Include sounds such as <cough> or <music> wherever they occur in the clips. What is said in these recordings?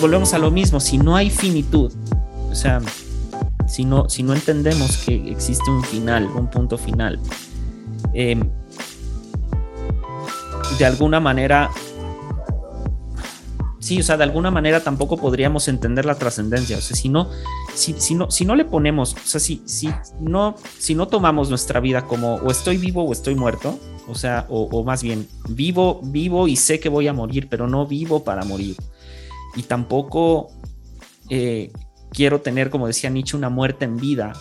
volvemos a lo mismo, si no hay finitud, o sea, si no, si no entendemos que existe un final, un punto final, eh, de alguna manera, sí, o sea, de alguna manera tampoco podríamos entender la trascendencia. O sea, si no, si, si, no, si no le ponemos, o sea, si, si, no, si no tomamos nuestra vida como o estoy vivo o estoy muerto, o sea, o, más bien, vivo, vivo y sé que voy a morir, pero no vivo para morir. Y tampoco eh, quiero tener, como decía Nietzsche, una muerte en vida.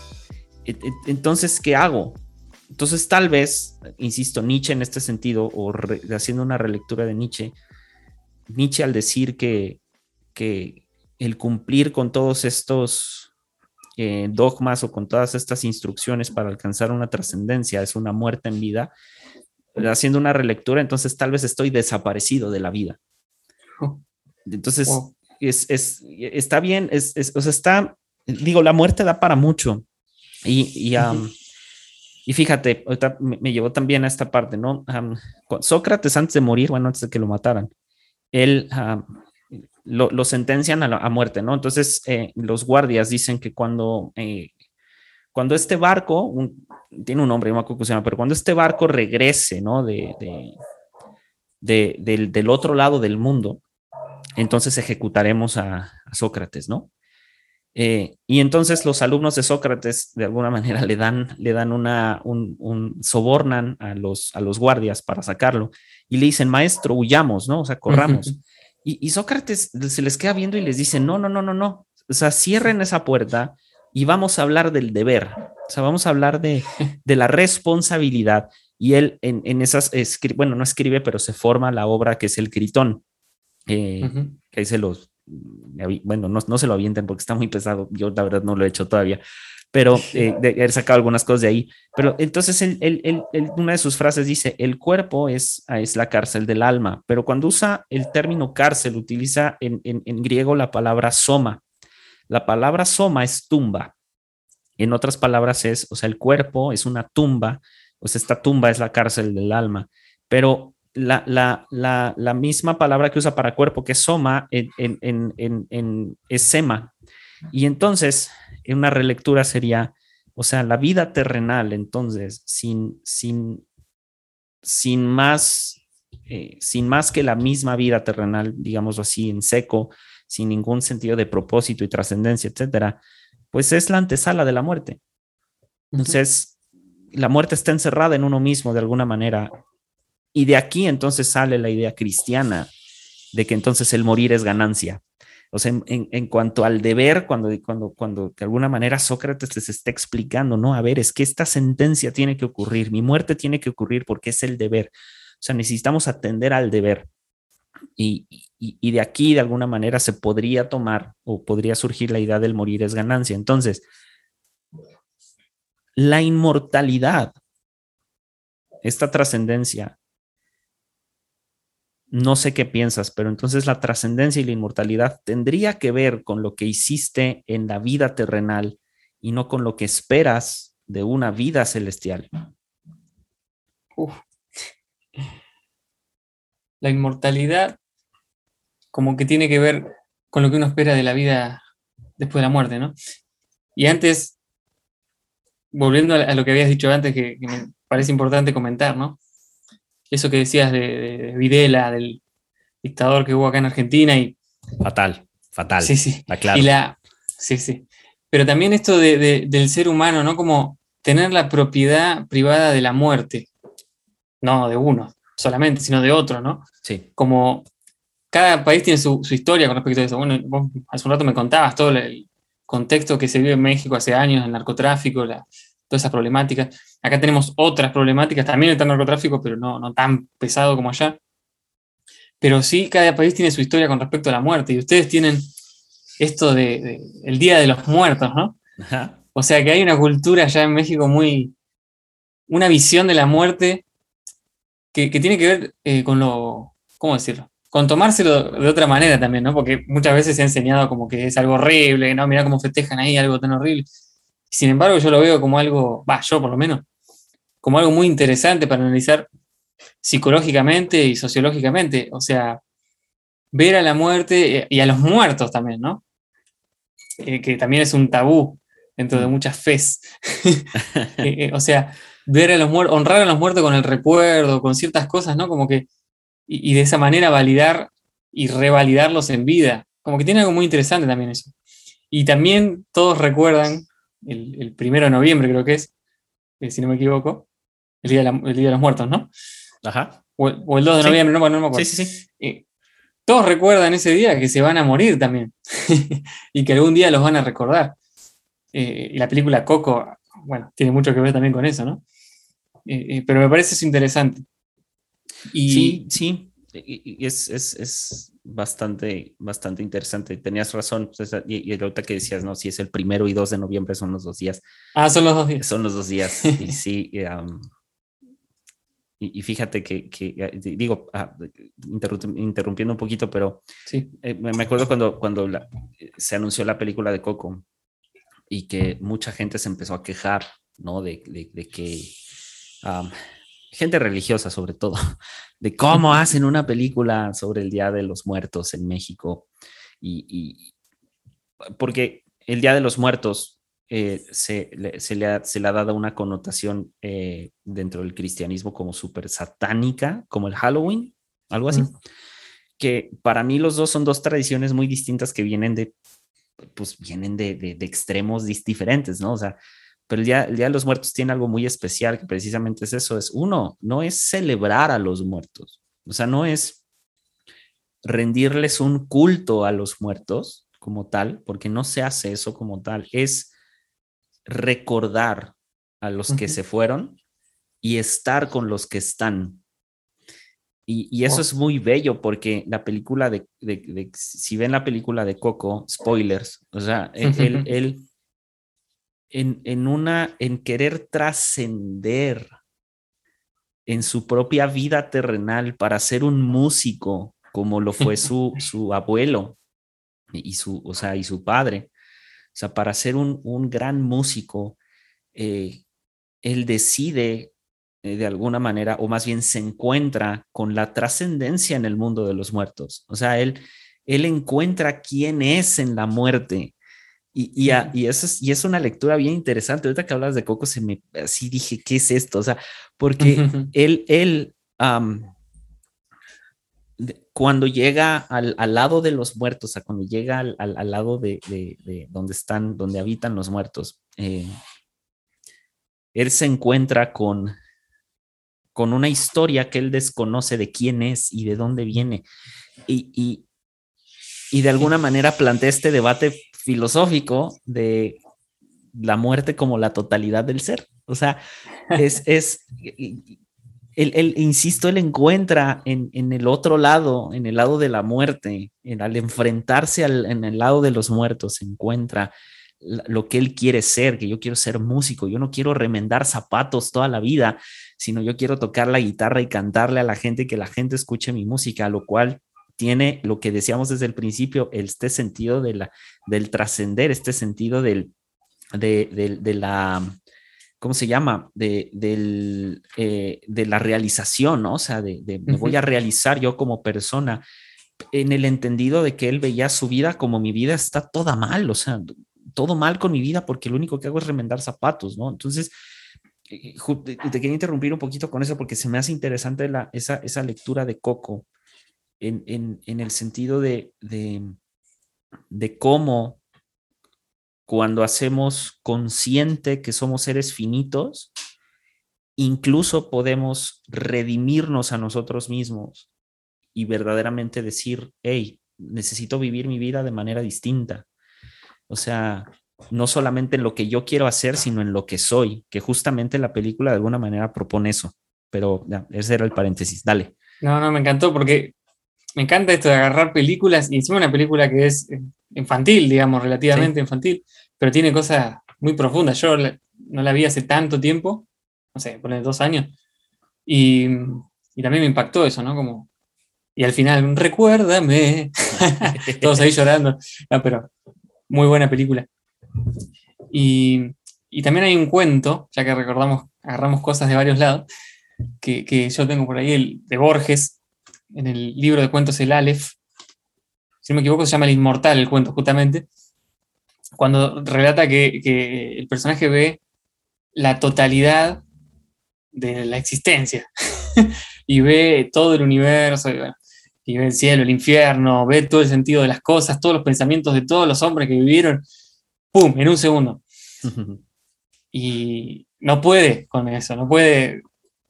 E, e, entonces, ¿qué hago? Entonces, tal vez, insisto, Nietzsche en este sentido, o haciendo una relectura de Nietzsche, Nietzsche al decir que, que el cumplir con todos estos eh, dogmas o con todas estas instrucciones para alcanzar una trascendencia es una muerte en vida, haciendo una relectura, entonces tal vez estoy desaparecido de la vida. Entonces, es, es, está bien, es, o sea, está, digo, la muerte da para mucho. Y, y y fíjate, ahorita me, llevó también a esta parte, ¿no? Sócrates antes de morir, bueno, antes de que lo mataran, él lo, sentencian a, muerte, ¿no? Entonces, eh, los guardias dicen que cuando, eh, cuando este barco, tiene un nombre, no me acuerdo cómo se llama, pero cuando este barco regrese, ¿no? De, de, del, del, otro lado del mundo, entonces ejecutaremos a Sócrates, ¿no? Eh, y entonces los alumnos de Sócrates de alguna manera <laughs> le dan, le dan una, un, sobornan a los, a los guardias para sacarlo y le dicen, maestro, huyamos, ¿no? O sea, corramos. y, Sócrates se les queda viendo y les dice, no, no, no, no, no. O sea, cierren esa puerta y vamos a hablar del deber. O sea, vamos a hablar de, de la responsabilidad. Y él en, en esas, bueno, no escribe, pero se forma la obra que es el Critón, eh, que dice los, bueno, no, se lo avienten porque está muy pesado, yo la verdad no lo he hecho todavía, pero eh, <laughs> de haber sacado algunas cosas de ahí. Pero entonces una de sus frases dice, el cuerpo es, es la cárcel del alma, pero cuando usa el término cárcel, utiliza en, en griego la palabra soma. La palabra soma es tumba. En otras palabras es, o sea, el cuerpo es una tumba, pues esta tumba es la cárcel del alma, pero la, misma palabra que usa para cuerpo, que es soma, en, en, es sema. Y entonces, en una relectura sería, o sea, la vida terrenal, entonces, sin, sin, sin más, eh, sin más que la misma vida terrenal, digamos así, en seco, sin ningún sentido de propósito y trascendencia, etcétera, pues es la antesala de la muerte. Entonces, la muerte está encerrada en uno mismo de alguna manera y de aquí entonces sale la idea cristiana de que entonces el morir es ganancia. O sea, en, cuanto al deber, cuando, cuando, cuando de alguna manera Sócrates les está explicando, no, a ver, es que esta sentencia tiene que ocurrir, mi muerte tiene que ocurrir porque es el deber. O sea, necesitamos atender al deber. Y, y de aquí, de alguna manera, se podría tomar o podría surgir la idea del morir es ganancia. Entonces, la inmortalidad, esta trascendencia, no sé qué piensas, pero entonces la trascendencia y la inmortalidad tendría que ver con lo que hiciste en la vida terrenal y no con lo que esperas de una vida celestial. La inmortalidad como que tiene que ver con lo que uno espera de la vida después de la muerte, ¿no? Y antes, volviendo a lo que habías dicho antes, que, que me parece importante comentar, ¿no? Eso que decías de, Videla, del dictador que hubo acá en Argentina y... Fatal, fatal. Sí, sí. Y la, sí, sí. Pero también esto del ser humano, ¿no? Como tener la propiedad privada de la muerte. No de uno solamente, sino de otro, ¿no? Sí. Como cada país tiene su, historia con respecto a eso. Bueno, vos hace un rato me contabas todo el contexto que se vive en México hace años, el narcotráfico, la, todas esas problemáticas. Acá tenemos otras problemáticas, también el narcotráfico, pero no, no tan pesado como allá. Pero sí, cada país tiene su historia con respecto a la muerte, y ustedes tienen esto de, el Día de los Muertos, ¿no? O sea que hay una cultura allá en México muy, una visión de la muerte que, tiene que ver eh, con lo, ¿cómo decirlo? Con tomárselo de otra manera también, ¿no? Porque muchas veces se ha enseñado como que es algo horrible, ¿no? Mirá cómo festejan ahí algo tan horrible. Sin embargo, yo lo veo como algo, va, yo por lo menos, como algo muy interesante para analizar psicológicamente y sociológicamente. O sea, ver a la muerte y a los muertos también, ¿no? que también es un tabú dentro de mm. muchas fes. <laughs> <laughs> o sea, ver a los muertos, honrar a los muertos con el recuerdo, con ciertas cosas, ¿no? Como que, y, de esa manera validar y revalidarlos en vida. Como que tiene algo muy interesante también eso. Y también todos recuerdan, el, primero de noviembre creo que es, eh, si no me equivoco, el día, de los Muertos, ¿no? Ajá. O, el 2 de noviembre, no, no me acuerdo. Sí, sí, sí. Eh, todos recuerdan ese día que se van a morir también <laughs> y que algún día los van a recordar. Eh, y la película Coco, bueno, tiene mucho que ver también con eso, ¿no? Eh, pero me parece eso interesante. Y, sí, sí, y es, es, es, bastante, bastante interesante. Tenías razón, y, y ahorita que decías, no, si es el primero y 2 de noviembre son los dos días. Ah, son los dos días. Son los dos días, y <laughs> sí. y, fíjate que, que digo, ah, interrumpiendo un poquito, pero sí. me acuerdo cuando, cuando se anunció la película de Coco y que mucha gente se empezó a quejar, ¿no? De, de, que gente religiosa sobre todo, <laughs> de cómo hacen una película sobre el Día de los Muertos en México. Y, porque el Día de los Muertos eh, se, se, le ha, se, le ha, dado una connotación eh, dentro del cristianismo como súper satánica, como el Halloween, algo así. Que para mí los dos son dos tradiciones muy distintas que vienen de pues vienen de, de, extremos diferentes, ¿no? O sea, pero el día, el día, de los Muertos tiene algo muy especial, que precisamente es eso, es uno, no es celebrar a los muertos, o sea, no es rendirles un culto a los muertos como tal, porque no se hace eso como tal, es recordar a los que se fueron y estar con los que están. Y, eso oh. es muy bello porque la película de, si ven la película de Coco, spoilers, o sea, él, él, en, en, una, en querer trascender en su propia vida terrenal para ser un músico como lo fue su, <laughs> su abuelo y su, o sea, y su padre, o sea, para ser un, un gran músico, eh, él decide eh, de alguna manera, o más bien se encuentra con la trascendencia en el mundo de los muertos. O sea, él, él encuentra quién es en la muerte. Y, y, y, eso es, y es una lectura bien interesante. Ahorita que hablas de Coco, se me así dije, ¿qué es esto? O sea, porque él, él cuando llega al, al, lado de los muertos, o sea, cuando llega al, al, lado de, de, de, donde están, donde habitan los muertos, eh, él se encuentra con, con una historia que él desconoce de quién es y de dónde viene. Y, y, de alguna manera plantea este debate filosófico de la muerte como la totalidad del ser. O sea, es, <laughs> es él, insisto, él encuentra en, en, el otro lado, en el lado de la muerte, en, al enfrentarse al, en el lado de los muertos, encuentra lo que él quiere ser, que yo quiero ser músico, yo no quiero remendar zapatos toda la vida, sino yo quiero tocar la guitarra y cantarle a la gente, que la gente escuche mi música, lo cual tiene lo que decíamos desde el principio, este sentido de la, del trascender, este sentido del, de, la, ¿cómo se llama? De, del, eh, de la realización, ¿no? O sea, de, me voy a realizar yo como persona en el entendido de que él veía su vida como mi vida está toda mal, o sea, todo mal con mi vida porque lo único que hago es remendar zapatos, ¿no? Entonces, eh, te quería interrumpir un poquito con eso porque se me hace interesante la, esa, esa lectura de Coco en, en, en el sentido de, de, de, cómo cuando hacemos consciente que somos seres finitos, incluso podemos redimirnos a nosotros mismos y verdaderamente decir, hey, necesito vivir mi vida de manera distinta. O sea, no solamente en lo que yo quiero hacer, sino en lo que soy, que justamente la película de alguna manera propone eso. Pero ya, ese era el paréntesis, dale. No, no, me encantó porque me encanta esto de agarrar películas y encima una película que es eh, infantil, digamos, relativamente infantil, pero tiene cosas muy profundas. Yo no la vi hace tanto tiempo, no sé, por dos años, y, y también me impactó eso, ¿no? Como, y al final, recuérdame, <laughs> todos ahí llorando, no, pero muy buena película. Y, también hay un cuento, ya que recordamos, agarramos cosas de varios lados, que, yo tengo por ahí, el de Borges, en el libro de cuentos El Aleph, si no me equivoco, se llama El Inmortal, el cuento, justamente, cuando relata que, el personaje ve la totalidad de la existencia <laughs> y ve todo el universo, y, ve el cielo, el infierno, ve todo el sentido de las cosas, todos los pensamientos de todos los hombres que vivieron, ¡pum!, en un segundo. <laughs> y no puede con eso, no puede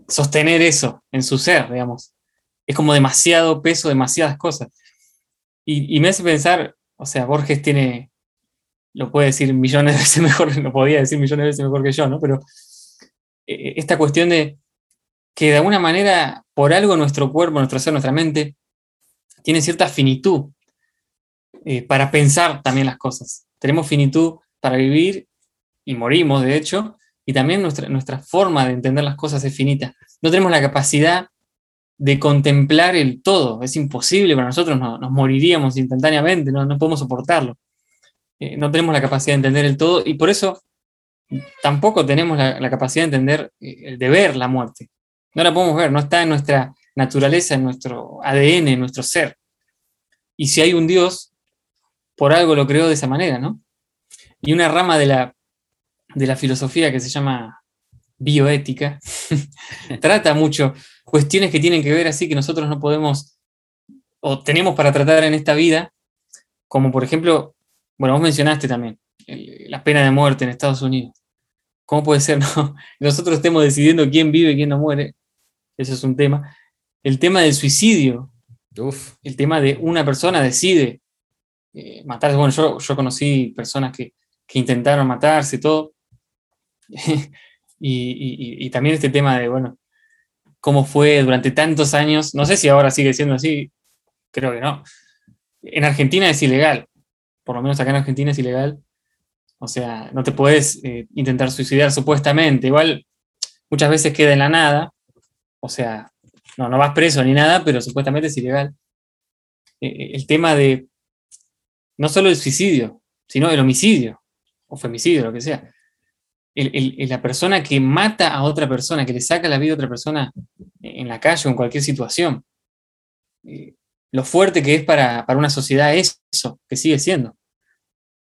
sostener eso en su ser, digamos. Es como demasiado peso, demasiadas cosas. Y, me hace pensar, o sea, Borges tiene, lo puede decir millones de veces <laughs> mejor, lo podía decir millones de veces mejor que yo, ¿no? Pero eh, esta cuestión de que de alguna manera, por algo nuestro cuerpo, nuestro ser, nuestra mente, tiene cierta finitud eh, para pensar también las cosas. Tenemos finitud para vivir y morimos, de hecho, y también nuestra, nuestra forma de entender las cosas es finita. No tenemos la capacidad de contemplar el todo. Es imposible para nosotros, nos moriríamos instantáneamente, no, no podemos soportarlo. Eh, no tenemos la capacidad de entender el todo y por eso tampoco tenemos la, capacidad de entender eh, de ver la muerte. No la podemos ver, no está en nuestra naturaleza, en nuestro ADN, en nuestro ser. Y si hay un Dios, por algo lo creó de esa manera, ¿no? Y una rama de la de la filosofía que se llama bioética, <laughs> trata mucho cuestiones que tienen que ver así que nosotros no podemos o tenemos para tratar en esta vida, como por ejemplo, bueno, vos mencionaste también la pena de muerte en Estados Unidos. ¿Cómo puede ser <laughs> no? nosotros estemos decidiendo quién vive y quién no muere? Eso es un tema. El tema del suicidio. El tema de una persona decide eh, matarse. Bueno, yo, yo conocí personas que, que intentaron matarse y todo. <laughs> y, también este tema de, bueno, cómo fue durante tantos años, no sé si ahora sigue siendo así, creo que no. En Argentina es ilegal, por lo menos acá en Argentina es ilegal. O sea, no te puedes eh, intentar suicidar supuestamente. Igual muchas veces queda en la nada. O sea, no, no vas preso ni nada, pero supuestamente es ilegal. Eh, eh, el tema de no solo el suicidio, sino el homicidio o femicidio, lo que sea la persona que mata a otra persona, que le saca la vida a otra persona en la calle o en cualquier situación. Eh, lo fuerte que es para, una sociedad eso, que sigue siendo.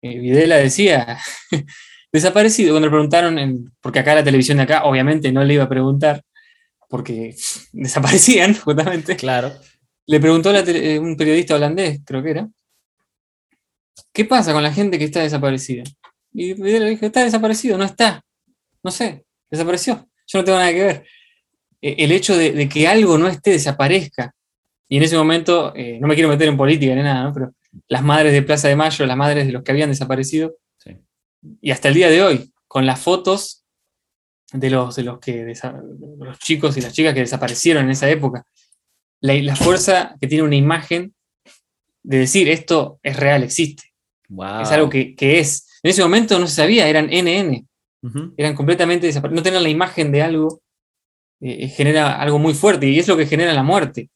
Eh, Videla decía, <laughs> desaparecido, cuando le preguntaron, porque acá la televisión de acá obviamente no le iba a preguntar, porque <laughs> desaparecían <laughs> justamente. Claro. Le preguntó eh, un periodista holandés, creo que era, ¿qué pasa con la gente que está desaparecida? Y le dije, está desaparecido, no está. No sé, desapareció. Yo no tengo nada que ver. E, el hecho de, que algo no esté, desaparezca. Y en ese momento, eh, no me quiero meter en política ni nada, pero las madres de Plaza de Mayo, las madres de los que habían desaparecido, y hasta el día de hoy, con las fotos de los, de los, que, los chicos y las chicas que desaparecieron en esa época, la, fuerza que tiene una imagen de decir esto es real, existe. Es algo que, que es. En ese momento no se sabía, eran NN, eran completamente desaparecidos. No tener la imagen de algo eh, genera algo muy fuerte y es lo que genera la muerte,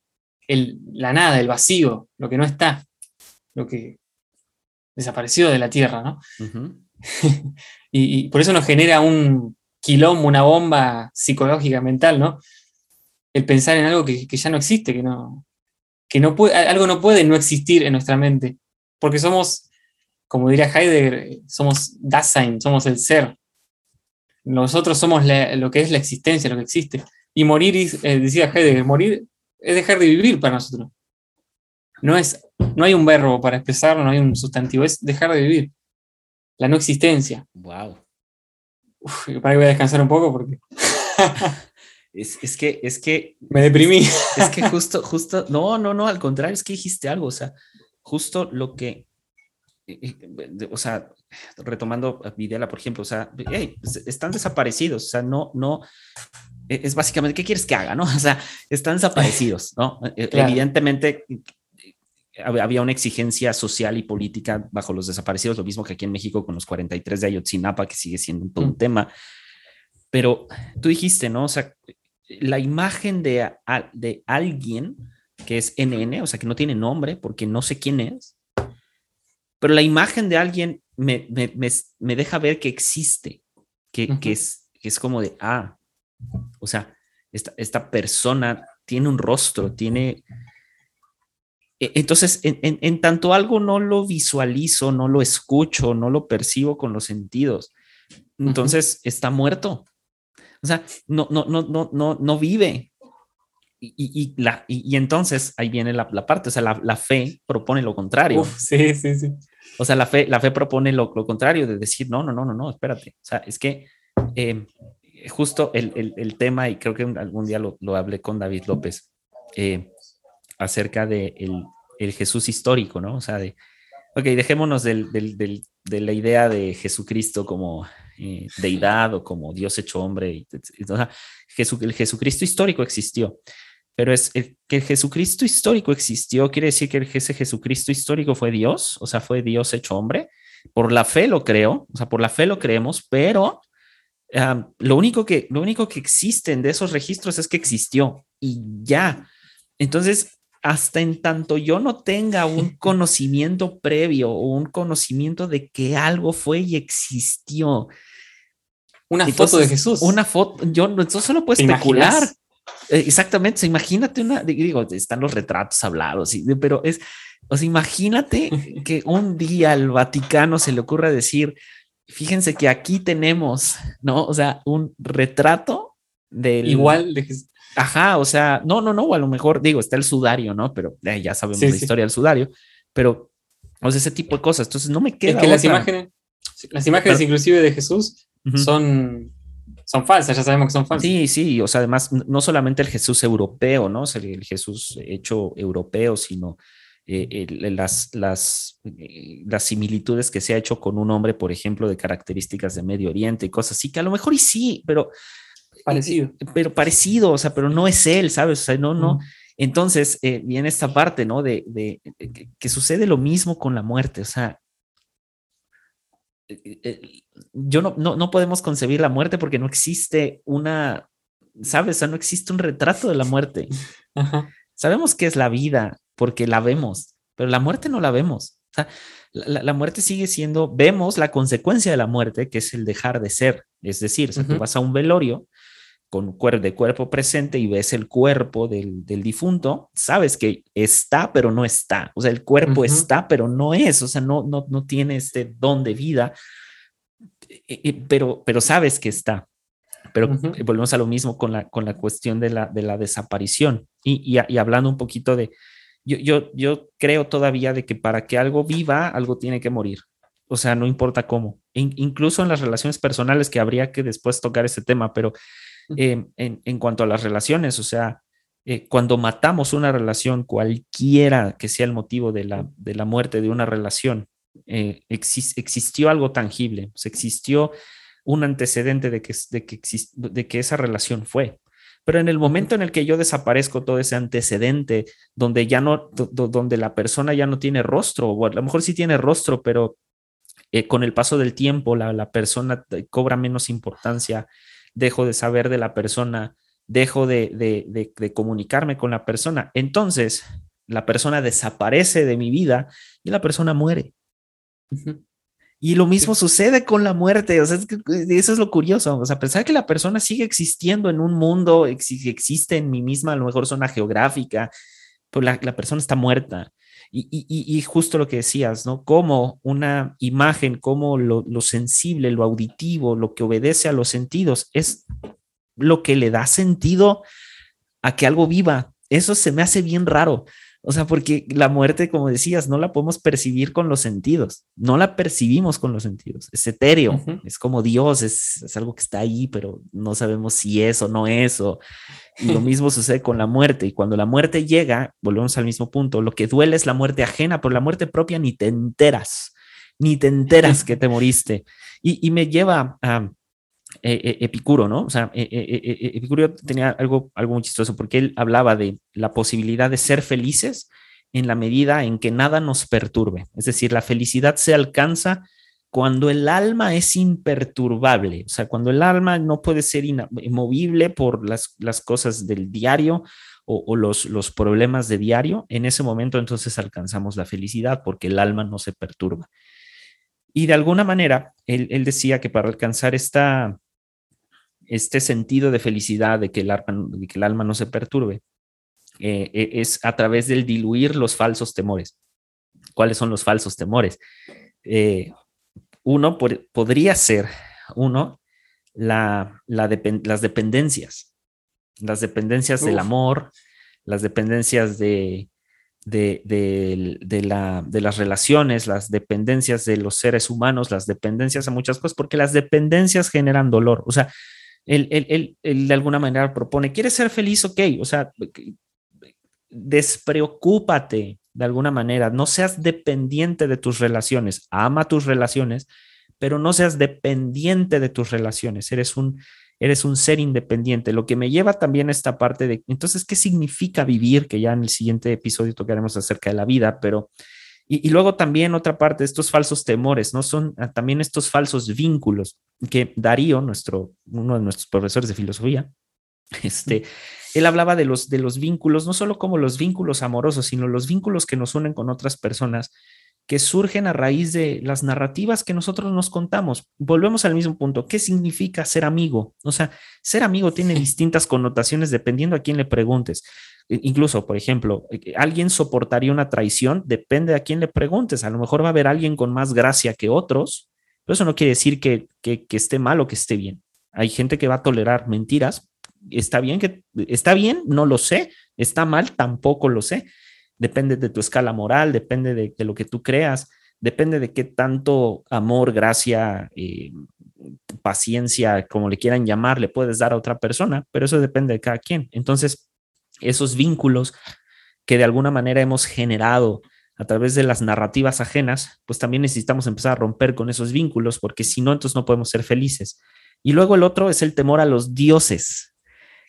el, la nada, el vacío, lo que no está, lo que desapareció de la tierra, ¿no? <laughs> y, por eso nos genera un quilombo, una bomba psicológica, mental, ¿no? El pensar en algo que, que ya no existe, que no, que no puede, algo no puede no existir en nuestra mente, porque somos como diría Heidegger, somos Dasein, somos el ser. Nosotros somos lo que es la existencia, lo que existe. Y morir, eh, decía Heidegger, morir es dejar de vivir para nosotros. No, es, no hay un verbo para expresarlo, no hay un sustantivo, es dejar de vivir. La no existencia. Wow. para que voy a descansar un poco porque. <laughs> es, es, que, es que. Me deprimí. es que justo, justo. No, no, no, al contrario, es que dijiste algo. O sea, justo lo que o sea, retomando Videla, por ejemplo, o sea, pues, están desaparecidos, o sea, no, no, e, es básicamente, ¿qué quieres que haga, no? <laughs> O sea, están desaparecidos, ¿no? E, evidentemente había una exigencia social y política bajo los desaparecidos, lo mismo que aquí en México con los 43 de Ayotzinapa, que sigue siendo todo un mm. tema. Pero tú dijiste, ¿no? O sea, la imagen de, de alguien que es NN, o sea, que no tiene nombre porque no sé quién es, pero la imagen de alguien me, deja ver que existe, que, es, es como de, ah, o sea, esta, esta persona tiene un rostro, tiene, E, entonces, en, tanto algo no lo visualizo, no lo escucho, no lo percibo con los sentidos, entonces está muerto. O sea, no, no, no, no, no, no vive. Y, la, y, entonces ahí viene la, parte, o sea, la, fe propone lo contrario. sí, sí, sí. O sea, la fe, la fe propone lo, contrario de decir, no, no, no, no, no, espérate. O sea, es que eh, justo el, tema, y creo que algún día lo, hablé con David López, eh, acerca de el, Jesús histórico, ¿no? O sea, de, ok, dejémonos del, de la idea de Jesucristo como eh, deidad o como Dios hecho hombre. o sea, el Jesucristo histórico existió, pero es el, que el Jesucristo histórico existió, quiere decir que ese Jesucristo histórico fue Dios, o sea, fue Dios hecho hombre. Por la fe lo creo, o sea, por la fe lo creemos, pero lo, único que, lo único que existen de esos registros es que existió y ya. Entonces, hasta en tanto yo no tenga un <laughs> conocimiento previo o un conocimiento de que algo fue y existió. Una foto de Jesús. Una foto, yo no, eso solo puedo especular. Eh, exactamente, imagínate una, digo, están los retratos hablados, pero es, o sea, imagínate <laughs> que un día al Vaticano se le ocurra decir, fíjense que aquí tenemos, ¿no? O sea, un retrato del... Igual de Ajá, o sea, no, no, no, o a lo mejor digo, está el sudario, ¿no? Pero eh, ya sabemos la historia del sudario, pero, o sea, ese tipo de cosas. Entonces, no me queda. Es que las imágenes, las imágenes inclusive de Jesús son, son falsas, ya sabemos que son falsas. Sí, sí, o sea, además, no solamente el Jesús europeo, ¿no? O sea, el Jesús hecho europeo, sino eh, las, las, eh, las similitudes que se ha hecho con un hombre, por ejemplo, de características de Medio Oriente y cosas así, que a lo mejor y sí, pero... Parecido. Eh, pero parecido, o sea, pero no es él, ¿sabes? O sea, no, no. Entonces, viene esta parte, ¿no? De, de, que sucede lo mismo con la muerte, o sea, yo no, no, no, podemos concebir la muerte porque no existe una, ¿sabes? O sea, no existe un retrato de la muerte. Sabemos que es la vida, porque la vemos, pero la muerte no la vemos. O sea, la, muerte sigue siendo, vemos la consecuencia de la muerte, que es el dejar de ser. Es decir, si tú vas a un velorio con cuerpo de cuerpo presente y ves el cuerpo del, difunto, sabes que está, pero no está. O sea, el cuerpo está, pero no es. O sea, no, no, no tiene este don de vida, eh, eh, pero, pero sabes que está. Pero volvemos a lo mismo con la, con la cuestión de la, de la desaparición. y, y hablando un poquito de, yo, yo, creo todavía de que para que algo viva, algo tiene que morir. O sea, no importa cómo. incluso en las relaciones personales, que habría que después tocar ese tema, pero em, en, cuanto a las relaciones, o sea, eh, cuando matamos una relación, cualquiera que sea el motivo de la, de la muerte de una relación, eh, existió algo tangible, existió un antecedente de que, de, que de que esa relación fue. Pero en el momento en el que yo desaparezco todo ese antecedente, donde ya no, donde la persona ya no tiene rostro, o a lo mejor sí tiene rostro, pero eh, con el paso del tiempo la, persona cobra menos importancia, dejo de saber de la persona, dejo de, comunicarme con la persona. Entonces, la persona desaparece de mi vida y la persona muere. Y lo mismo sucede con la muerte, o sea, eso es lo curioso, o sea, pensar que la persona sigue existiendo en un mundo, existe en mi misma, a lo mejor zona geográfica, pues la, la persona está muerta. Y, y, y, justo lo que decías, ¿no? Como una imagen, como lo, lo sensible, lo auditivo, lo que obedece a los sentidos, es lo que le da sentido a que algo viva. Eso se me hace bien raro. O sea, porque la muerte, como decías, no la podemos percibir con los sentidos, no la percibimos con los sentidos, es etéreo, es como Dios, es, algo que está ahí, pero no sabemos si es o no es. Y lo <laughs> mismo sucede con la muerte. Y cuando la muerte llega, volvemos al mismo punto, lo que duele es la muerte ajena, pero la muerte propia ni te enteras, ni te enteras <laughs> que te moriste. Y, y me lleva a eh, eh, Epicuro, ¿no? O sea, eh, Epicuro tenía algo, algo muy chistoso porque él hablaba de la posibilidad de ser felices en la medida en que nada nos perturbe. Es decir, la felicidad se alcanza cuando el alma es imperturbable, o sea, cuando el alma no puede ser inmovible por las, las cosas del diario o, los, los problemas de diario, en ese momento entonces alcanzamos la felicidad porque el alma no se perturba. Y de alguna manera, él, él decía que para alcanzar esta, este sentido de felicidad, de que, el alma, que el alma no se perturbe, eh, eh, es a través del diluir los falsos temores. ¿Cuáles son los falsos temores? Eh, uno podría ser, uno, la, las dependencias, las dependencias del amor, las dependencias de, de, la, de, las relaciones, las dependencias de los seres humanos, las dependencias a muchas cosas, porque las dependencias generan dolor. O sea, él, él, él, de alguna manera propone, ¿quieres ser feliz? Ok, o sea, despreocúpate de alguna manera, no seas dependiente de tus relaciones, ama tus relaciones, pero no seas dependiente de tus relaciones, eres un, eres un ser independiente, lo que me lleva también a esta parte de, entonces, ¿qué significa vivir? Que ya en el siguiente episodio tocaremos acerca de la vida, pero, y, luego también otra parte, estos falsos temores, ¿no? Son ah, también estos falsos vínculos que Darío, nuestro, uno de nuestros profesores de filosofía, este, él hablaba de los, de los vínculos, no solo como los vínculos amorosos, sino los vínculos que nos unen con otras personas que surgen a raíz de las narrativas que nosotros nos contamos. Volvemos al mismo punto. ¿Qué significa ser amigo? O sea, ser amigo tiene distintas connotaciones dependiendo a quién le preguntes. Incluso, por ejemplo, e, alguien soportaría una traición, depende a quién le preguntes. A lo mejor va a haber alguien con más gracia que otros, pero eso no quiere decir que, que, que esté mal o que esté bien. Hay gente que va a tolerar mentiras está bien que está bien, no lo sé, está mal, tampoco lo sé. Depende de tu escala moral, depende de, lo que tú creas, depende de qué tanto amor, gracia, eh, paciencia, como le quieran llamar, le puedes dar a otra persona, pero eso depende de cada quien. Entonces, esos vínculos que de alguna manera hemos generado a través de las narrativas ajenas, pues también necesitamos empezar a romper con esos vínculos, porque si no, entonces no podemos ser felices. Y luego el otro es el temor a los dioses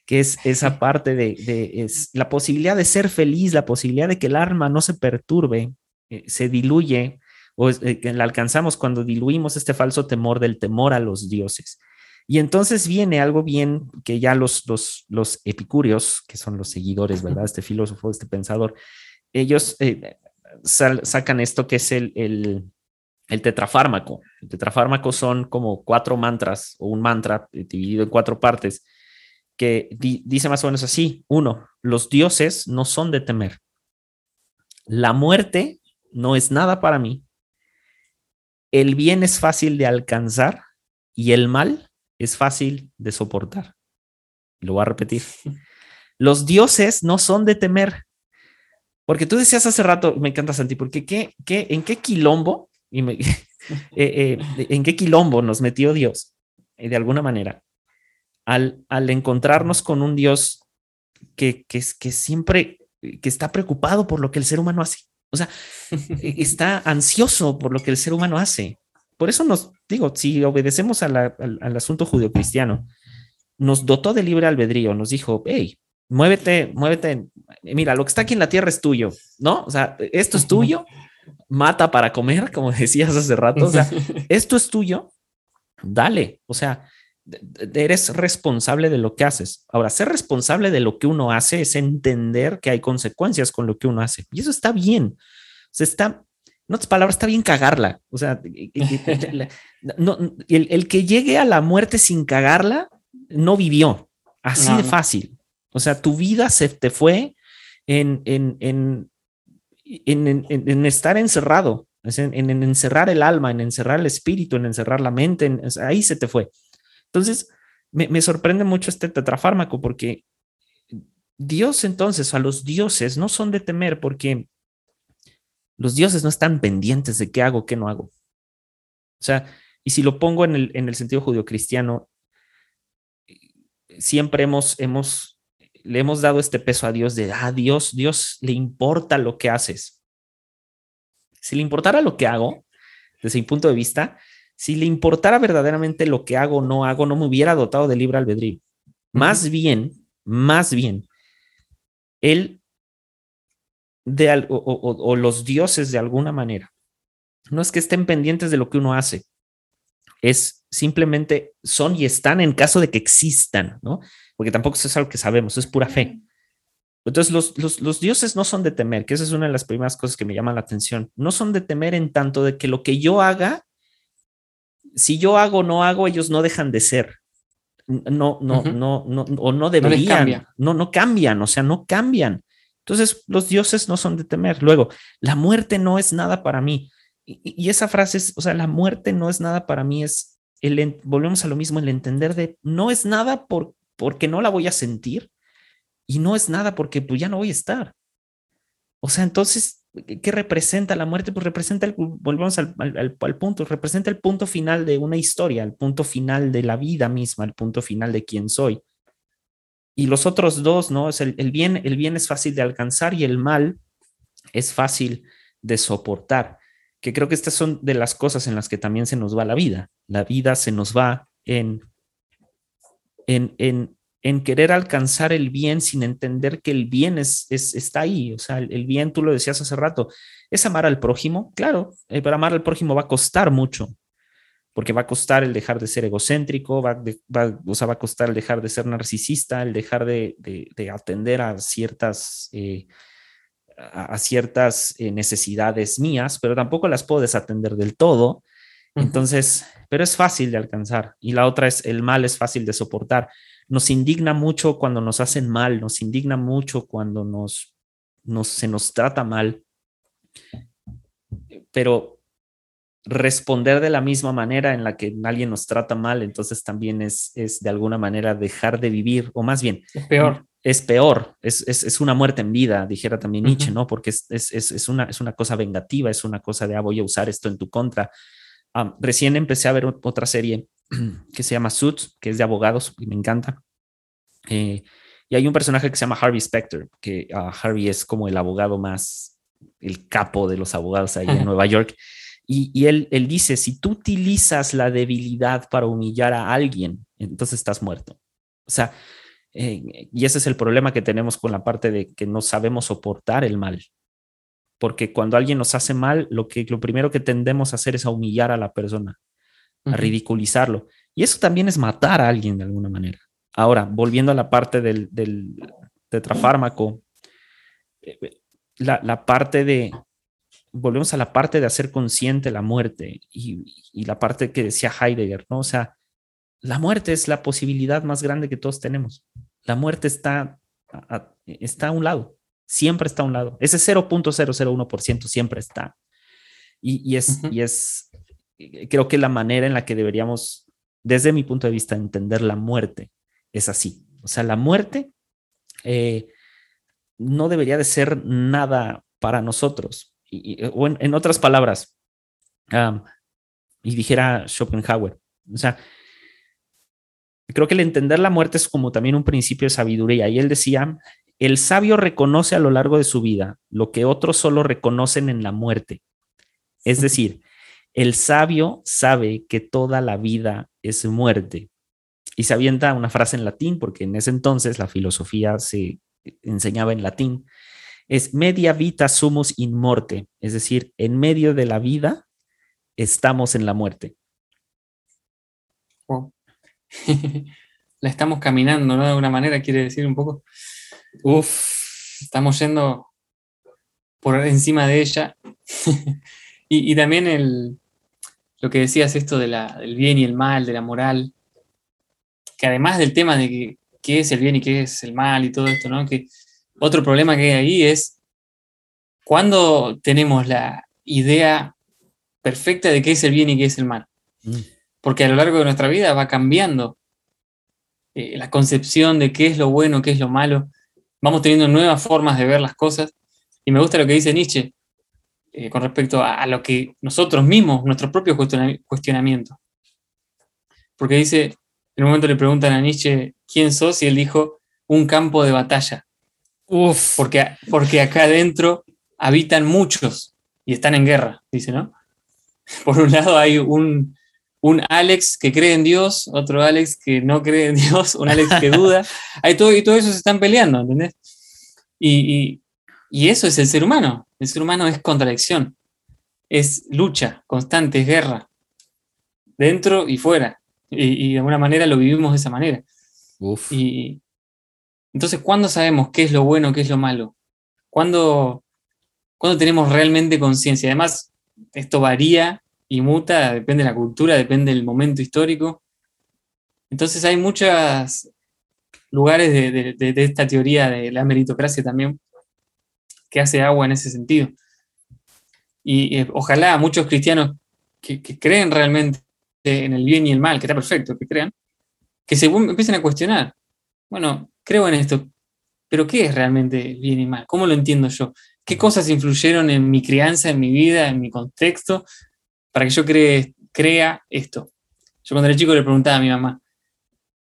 que es esa parte de, es la posibilidad de ser feliz, la posibilidad de que el alma no se perturbe, eh, se diluye, o eh, que la alcanzamos cuando diluimos este falso temor del temor a los dioses. Y entonces viene algo bien que ya los, los, los epicúreos, que son los seguidores, ¿verdad? Este filósofo, este pensador, ellos eh, sacan esto que es el, el, el tetrafármaco. El tetrafármaco son como cuatro mantras o un mantra dividido en cuatro partes que dice más o menos así. Uno, los dioses no son de temer. La muerte no es nada para mí. El bien es fácil de alcanzar y el mal es fácil de soportar. Lo voy a repetir. <laughs> Los dioses no son de temer. Porque tú decías hace rato, me encanta Santi, porque ¿qué, qué, en qué quilombo, y <laughs> eh, eh, en qué quilombo nos metió Dios, de alguna manera, al, encontrarnos con un Dios que, que, que siempre que está preocupado por lo que el ser humano hace. O sea, e, <laughs> está ansioso por lo que el ser humano hace. Por eso nos digo, si obedecemos al, al, asunto judio-cristiano, nos dotó de libre albedrío, nos dijo, hey, muévete, muévete, mira, lo que está aquí en la tierra es tuyo, ¿no? O sea, esto es tuyo, mata para comer, como <laughs> decías hace rato, o sea, <laughs> esto es tuyo, dale, o sea, eres responsable de lo que haces. Ahora, ser responsable de lo que uno hace es entender que hay consecuencias con lo que uno hace. Y eso está bien. O sea, está, en otras palabras, está bien cagarla. O sea, <laughs> no, el, que llegue a la muerte sin cagarla, no vivió. Así de fácil. O sea, tu vida se te fue en, en, en, en estar encerrado, en, encerrar el alma, en encerrar el espíritu, en encerrar la mente. ahí se te fue. Entonces, me, sorprende mucho este tetrafármaco porque Dios entonces, a los dioses no son de temer porque los dioses no están pendientes de qué hago, qué no hago. O sea, y si lo pongo en el, en el sentido judío-cristiano, siempre hemos, hemos, le hemos dado este peso a Dios de, ah, Dios, Dios le importa lo que haces. Si le importara lo que hago, desde mi punto de vista, si le importara verdaderamente lo que hago o no hago, no me hubiera dotado de libre albedrío. Más bien, más bien, él de, o, los dioses de alguna manera, no es que estén pendientes de lo que uno hace, es simplemente son y están en caso de que existan, ¿no? Porque tampoco eso es algo que sabemos, es pura fe. Entonces, los, los, los, dioses no son de temer, que esa es una de las primeras cosas que me llaman la atención. No son de temer en tanto de que lo que yo haga si yo hago o no hago, ellos no dejan de ser. No, no, no, no, o no deberían. No, no, cambian, o sea, no cambian. Entonces, los dioses no son de temer. Luego, la muerte no es nada para mí. Y, esa frase es, o sea, la muerte no es nada para mí, es, el, volvemos a lo mismo, el entender de, no es nada por, porque no la voy a sentir y no es nada porque pues ya no voy a estar. O sea, entonces, ¿qué representa la muerte? Pues representa, el, volvemos al, al, punto, representa el punto final de una historia, el punto final de la vida misma, el punto final de quién soy. Y los otros dos, ¿no? Es el, el, bien, el bien es fácil de alcanzar y el mal es fácil de soportar. Que creo que estas son de las cosas en las que también se nos va la vida. La vida se nos va en, en, en, en querer alcanzar el bien sin entender que el bien es, está ahí. O sea, el, bien, tú lo decías hace rato, es amar al prójimo. Claro, eh, pero amar al prójimo va a costar mucho, porque va a costar el dejar de ser egocéntrico, va, va, o sea, va a costar el dejar de ser narcisista, el dejar de, atender a ciertas... Eh, a, ciertas eh, necesidades mías, pero tampoco las puedo desatender del todo. Entonces, pero es fácil de alcanzar. Y la otra es, el mal es fácil de soportar nos indigna mucho cuando nos hacen mal, nos indigna mucho cuando nos, se nos trata mal, pero responder de la misma manera en la que alguien nos trata mal, entonces también es, es de alguna manera dejar de vivir, o más bien, es peor. Es peor, es, una muerte en vida, dijera también Nietzsche, ¿no? Porque es, una, es una cosa vengativa, es una cosa de, ah, voy a usar esto en tu contra. recién empecé a ver otra serie <clears throat> que se llama Suits, que es de abogados y me encanta. Eh, y hay un personaje que se llama Harvey Specter, que uh, Harvey es como el abogado más, el capo de los abogados ahí en Nueva York. Y, y él, él, dice, si tú utilizas la debilidad para humillar a alguien, entonces estás muerto. O sea, eh, y ese es el problema que tenemos con la parte de que no sabemos soportar el mal. Porque cuando alguien nos hace mal, lo, que, lo primero que tendemos a hacer es a humillar a la persona a ridiculizarlo. Y eso también es matar a alguien de alguna manera. Ahora, volviendo a la parte del, del tetrafármaco, eh, la, la, parte de, volvemos a la parte de hacer consciente la muerte y, y, la parte que decía Heidegger, ¿no? O sea, la muerte es la posibilidad más grande que todos tenemos. La muerte está a, está a un lado, siempre está a un lado. Ese 0.001% siempre está. Y, y es, y es eh, creo que la manera en la que deberíamos, desde mi punto de vista, entender la muerte es así. O sea, la muerte eh, no debería de ser nada para nosotros. Y, o en, otras palabras, y dijera Schopenhauer, o sea, creo que el entender la muerte es como también un principio de sabiduría. Y él decía, el sabio reconoce a lo largo de su vida lo que otros solo reconocen en la muerte. Es decir, el sabio sabe que toda la vida es muerte. Y se avienta una frase en latín, porque en ese entonces la filosofía se enseñaba en latín. Es media vita sumus in morte, es decir, en medio de la vida estamos en la muerte. <laughs> la estamos caminando, ¿no? De alguna manera, quiere decir un poco. Uf, estamos yendo por encima de ella. <laughs> y, también el, lo que decías esto de la, del bien y el mal, de la moral, que además del tema de qué es el bien y qué es el mal y todo esto, ¿no? Que otro problema que hay ahí es cuando tenemos la idea perfecta de qué es el bien y qué es el mal. Mm. Porque a lo largo de nuestra vida va cambiando eh, la concepción de qué es lo bueno, qué es lo malo. Vamos teniendo nuevas formas de ver las cosas. Y me gusta lo que dice Nietzsche, eh, con respecto a, lo que nosotros mismos, nuestro propio cuestionamiento. Porque dice, en un momento le preguntan a Nietzsche quién sos y él dijo, un campo de batalla. Uf. Porque, porque acá adentro habitan muchos y están en guerra, dice, ¿no? <laughs> Por un lado hay un, un Alex que cree en Dios, otro Alex que no cree en Dios, un Alex que duda. <laughs> Hay todo, y todo eso se están peleando, ¿entendés? y, y eso es el ser humano. El ser humano es contradicción, es lucha constante, es guerra, dentro y fuera. Y, de alguna manera lo vivimos de esa manera. Y entonces, ¿cuándo sabemos qué es lo bueno, qué es lo malo? ¿Cuándo, ¿cuándo tenemos realmente conciencia? Además, esto varía y muta, depende de la cultura, depende del momento histórico. Entonces hay muchos lugares de, de esta teoría de la meritocracia también que hace agua en ese sentido. Y eh, ojalá muchos cristianos que, creen realmente en el bien y el mal, que está perfecto que crean, que se empiecen a cuestionar. Bueno, creo en esto, pero ¿qué es realmente bien y mal? ¿Cómo lo entiendo yo? ¿Qué cosas influyeron en mi crianza, en mi vida, en mi contexto, para que yo crea esto? Yo cuando era chico le preguntaba a mi mamá,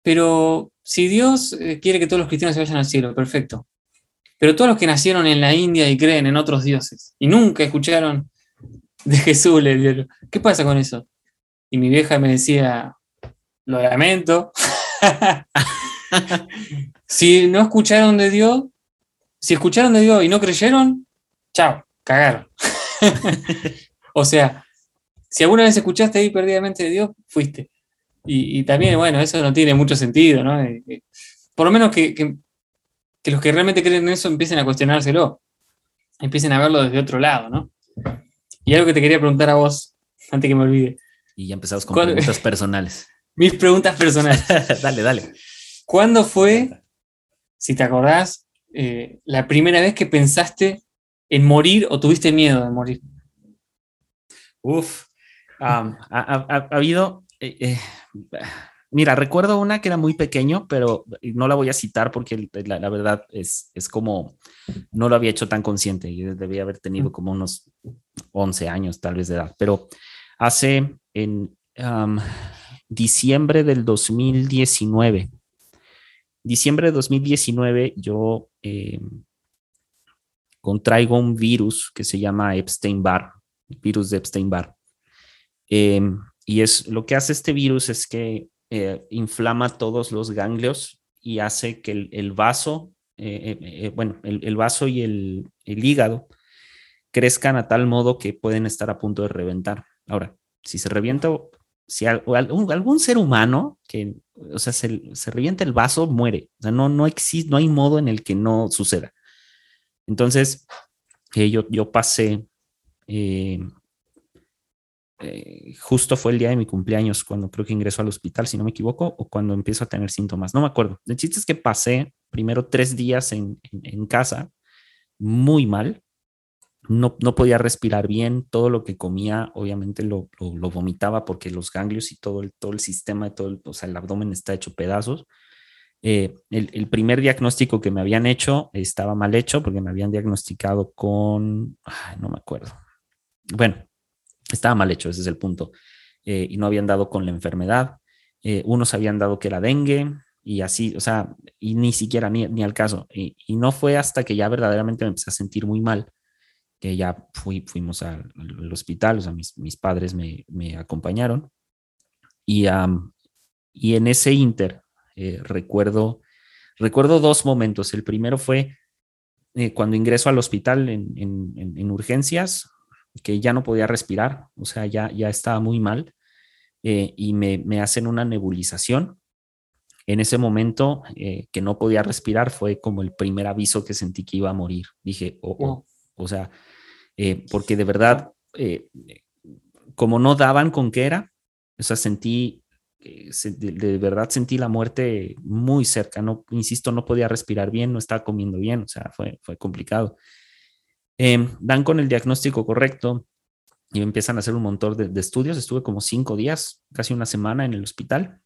pero si Dios eh, quiere que todos los cristianos se vayan al cielo, perfecto. Pero todos los que nacieron en la India y creen en otros dioses y nunca escucharon de Jesús, le dijeron, ¿qué pasa con eso? Y mi vieja me decía, lo lamento. <laughs> si no escucharon de Dios, si escucharon de Dios y no creyeron, chao, cagaron. <laughs> o sea, si alguna vez escuchaste ahí perdidamente de Dios, fuiste. Y, también, bueno, eso no tiene mucho sentido, ¿no? Eh, eh, por lo menos que, los que realmente creen en eso empiecen a cuestionárselo, empiecen a verlo desde otro lado, ¿no? Y algo que te quería preguntar a vos, antes que me olvide. Y ya empezamos con preguntas personales. <laughs> Mis preguntas personales. <laughs> dale, dale. ¿Cuándo fue, si te acordás, eh, la primera vez que pensaste en morir o tuviste miedo de morir? Uf, ha, habido, eh, eh, mira, recuerdo una que era muy pequeño, pero no la voy a citar porque la, verdad es, es, como, no lo había hecho tan consciente y debía haber tenido como unos 11 años tal vez de edad, pero hace en diciembre del 2019, diciembre de 2019 yo eh, contraigo un virus que se llama Epstein-Barr, virus de Epstein-Barr. Em, y es lo que hace este virus es que eh, inflama todos los ganglios y hace que el, vaso, eh, bueno, el, vaso y el, hígado crezcan a tal modo que pueden estar a punto de reventar. Ahora, si se revienta, si algún, ser humano que, o sea, se, revienta el vaso, muere. O sea, no, no existe, no hay modo en el que no suceda. Entonces, eh, yo, yo pasé, eh, justo fue el día de mi cumpleaños cuando creo que ingreso al hospital, si no me equivoco, o cuando empiezo a tener síntomas, no me acuerdo. El chiste es que pasé primero tres días en, casa muy mal, no, podía respirar bien, todo lo que comía obviamente lo, vomitaba porque los ganglios y todo el, todo el sistema, todo el, o sea, el abdomen está hecho pedazos. Eh, el, primer diagnóstico que me habían hecho estaba mal hecho porque me habían diagnosticado con, no me acuerdo. Bueno, estaba mal hecho, ese es el punto. Eh, y no habían dado con la enfermedad. Eh, unos habían dado que era dengue y así, o sea, y ni siquiera ni, ni al caso. Y, no fue hasta que ya verdaderamente me empecé a sentir muy mal que ya fui, fuimos al, hospital, o sea, mis, mis padres me, me, acompañaron. Y, y en ese inter, eh, recuerdo, recuerdo dos momentos. El primero fue cuando ingreso al hospital en, en, urgencias, que ya no podía respirar, o sea, ya, ya estaba muy mal, eh, y me, me, hacen una nebulización. En ese momento que no podía respirar fue como el primer aviso que sentí que iba a morir. Dije, oh, oh. o sea, eh, porque de verdad, eh, como no daban con qué era, o sea, sentí, eh, de, verdad sentí la muerte muy cerca, no, insisto, no podía respirar bien, no estaba comiendo bien, o sea, fue, fue complicado. Em, dan con el diagnóstico correcto y empiezan a hacer un montón de, estudios, estuve como cinco días, casi una semana en el hospital,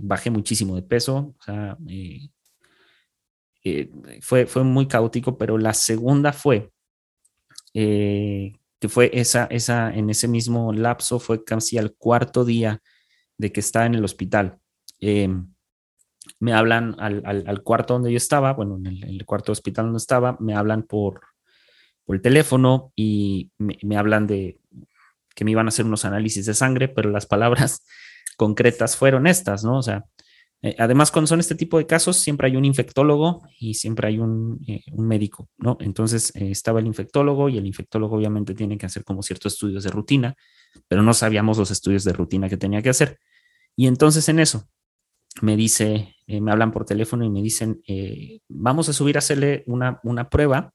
bajé muchísimo de peso, o sea, fue, fue muy caótico, pero la segunda fue eh, que fue esa, esa, en ese mismo lapso, fue casi al cuarto día de que estaba en el hospital. Em, me hablan al, cuarto donde yo estaba, bueno, en el, cuarto hospital donde estaba, me hablan por, por el teléfono y me, hablan de que me iban a hacer unos análisis de sangre, pero las palabras <laughs> concretas fueron estas, ¿no? O sea, eh, además, cuando son este tipo de casos, siempre hay un infectólogo y siempre hay un, eh, médico, ¿no? Entonces eh, estaba el infectólogo y el infectólogo obviamente tiene que hacer como ciertos estudios de rutina, pero no sabíamos los estudios de rutina que tenía que hacer. Y entonces en eso me dice, me hablan por teléfono y me dicen, vamos a subir a hacerle una, una prueba,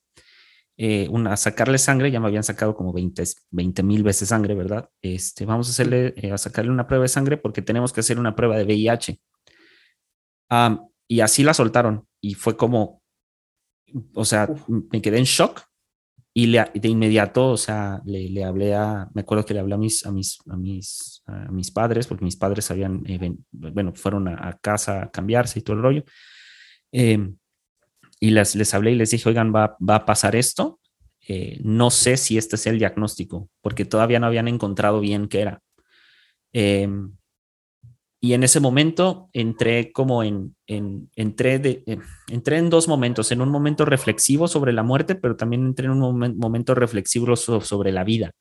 una, a sacarle sangre, ya me habían sacado como 20 mil veces sangre, ¿verdad? Este, vamos a hacerle, a sacarle una prueba de sangre porque tenemos que hacer una prueba de VIH y así la soltaron y fue como, o sea, me quedé en shock y le, de inmediato, o sea, le, le, hablé a, me acuerdo que le hablé a mis, a mis, a mis, a mis padres, porque mis padres habían, eh, bueno, fueron a, casa a cambiarse y todo el rollo. Eh, y les, les hablé y les dije, oigan, va, va a pasar esto. Eh, no sé si este es el diagnóstico, porque todavía no habían encontrado bien qué era. Eh, y en ese momento entré como en, en entré, de, entré en dos momentos, en un momento reflexivo sobre la muerte, pero también entré en un momento reflexivo sobre la vida,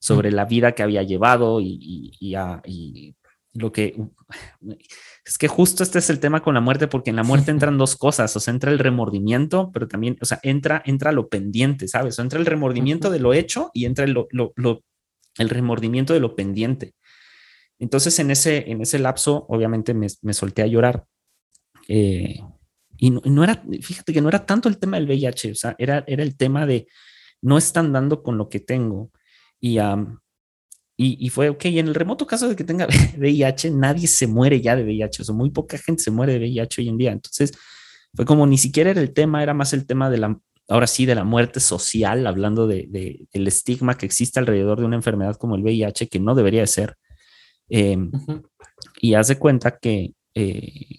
sobre la vida que había llevado y, y, y, lo que... Es que justo este es el tema con la muerte, porque en la muerte entran dos cosas, o sea, entra el remordimiento, pero también, o sea, entra, entra lo pendiente, ¿sabes? O entra el remordimiento de lo hecho y entra el, lo, lo, el remordimiento de lo pendiente. Entonces, en ese, en ese lapso, obviamente me, me solté a llorar. Eh, y no, era, fíjate que no era tanto el tema del VIH, o sea, era, era el tema de no están dando con lo que tengo. Y, y, y, fue, ok, en el remoto caso de que tenga <laughs> VIH, nadie se muere ya de VIH, o sea, muy poca gente se muere de VIH hoy en día. Entonces, fue como ni siquiera era el tema, era más el tema de la, ahora sí, de la muerte social, hablando de, de, del estigma que existe alrededor de una enfermedad como el VIH, que no debería de ser. Eh, Y hace cuenta que, eh,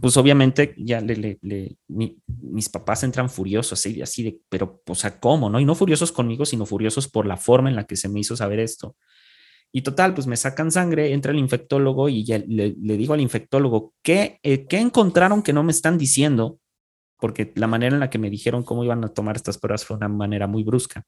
pues obviamente ya le, le, le mi, mis papás entran furiosos, así, así de, pero, o sea, ¿cómo? ¿No? Y no furiosos conmigo, sino furiosos por la forma en la que se me hizo saber esto. Y total, pues me sacan sangre, entra el infectólogo y ya le, digo al infectólogo, ¿qué, eh, ¿qué encontraron que no me están diciendo? Porque la manera en la que me dijeron cómo iban a tomar estas pruebas fue una manera muy brusca.